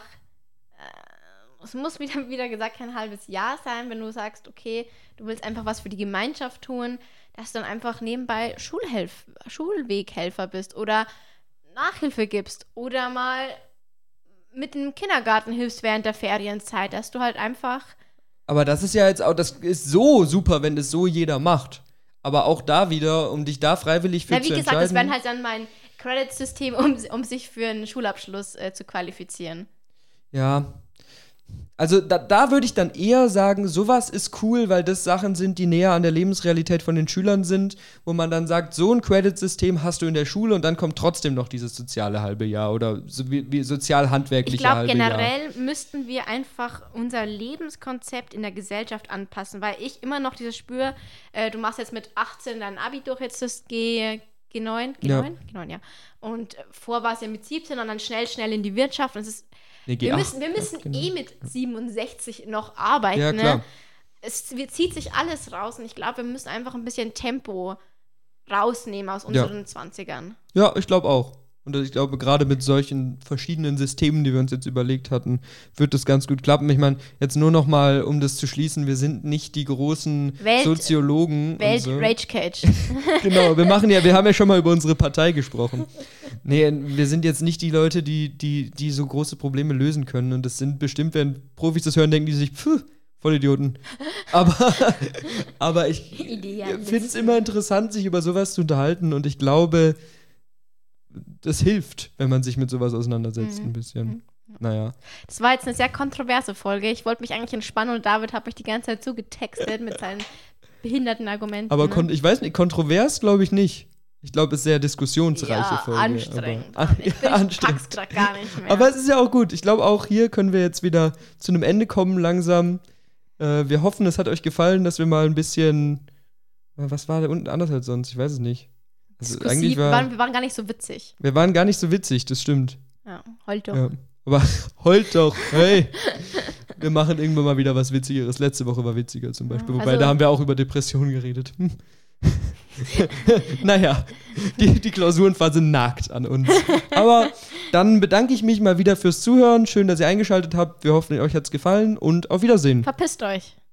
äh, es muss wieder, wieder gesagt kein halbes Jahr sein, wenn du sagst, okay, du willst einfach was für die Gemeinschaft tun, dass du dann einfach nebenbei Schulhelf Schulweghelfer bist oder Nachhilfe gibst oder mal mit dem Kindergarten hilfst während der Ferienzeit, dass du halt einfach Aber das ist ja jetzt auch, das ist so super, wenn das so jeder macht. Aber auch da wieder, um dich da freiwillig für Na, wie zu gesagt, das entscheiden. wäre halt dann mein Credit-System, um, um sich für einen Schulabschluss äh, zu qualifizieren. Ja. Also da, da würde ich dann eher sagen, sowas ist cool, weil das Sachen sind, die näher an der Lebensrealität von den Schülern sind, wo man dann sagt, so ein Credit-System hast du in der Schule und dann kommt trotzdem noch dieses soziale halbe Jahr oder so wie, wie sozial-handwerkliche Ich glaube, halbe Jahr. generell müssten wir einfach unser Lebenskonzept in der Gesellschaft anpassen, weil ich immer noch dieses spüre, äh, du machst jetzt mit 18 dein Abi durch, jetzt das G, G9, G9, Ja. G9, ja. Und äh, vor war es ja mit 17 und dann schnell, schnell in die Wirtschaft. Und es ist, Nee, wir G8. müssen, wir müssen Genau. eh mit 67 noch arbeiten. Ja, klar. Ne? Es wir, zieht sich alles raus und ich glaube, wir müssen einfach ein bisschen Tempo rausnehmen aus Ja. unseren 20ern. Ja, ich glaube auch. Und ich glaube, gerade mit solchen verschiedenen Systemen, die wir uns jetzt überlegt hatten, wird das ganz gut klappen. Ich meine, jetzt nur noch mal, um das zu schließen, wir sind nicht die großen Welt- Soziologen. Welt so. Rage Cage. Genau, wir machen ja, wir haben ja schon mal über unsere Partei gesprochen. Nee, wir sind jetzt nicht die Leute, die, die, die so große Probleme lösen können. Und das sind bestimmt, wenn Profis das hören, denken die sich, pfuh, Vollidioten. Aber, aber ich finde es immer interessant, sich über sowas zu unterhalten. Und ich glaube, das hilft, wenn man sich mit sowas auseinandersetzt, Mhm. ein bisschen. Naja. Das war jetzt eine sehr kontroverse Folge. Ich wollte mich eigentlich entspannen und David hat mich die ganze Zeit zugetextet mit seinen behinderten Argumenten. Aber ne? ich weiß nicht, kontrovers glaube ich nicht. Ich glaube, es ist sehr diskussionsreiche ja, Folge. anstrengend. Aber, Mann. ich, bin, ich anstrengend. grad gar nicht mehr. Aber es ist ja auch gut. Ich glaube, auch hier können wir jetzt wieder zu einem Ende kommen, langsam. Äh, wir hoffen, es hat euch gefallen, dass wir mal ein bisschen. äh, Was war da unten anders als sonst? Ich weiß es nicht. Also Diskursiv. war, waren, wir waren gar nicht so witzig. wir waren gar nicht so witzig, das stimmt. Ja, heult doch. Ja. Aber heult doch, hey. Wir machen irgendwann mal wieder was Witzigeres. Letzte Woche war witziger zum Beispiel. Wobei, also- da haben wir auch über Depressionen geredet. Hm. naja, die, die Klausurenphase nagt an uns. Aber dann bedanke ich mich mal wieder fürs Zuhören. Schön, dass ihr eingeschaltet habt. Wir hoffen, euch hat es gefallen und auf Wiedersehen. Verpisst euch.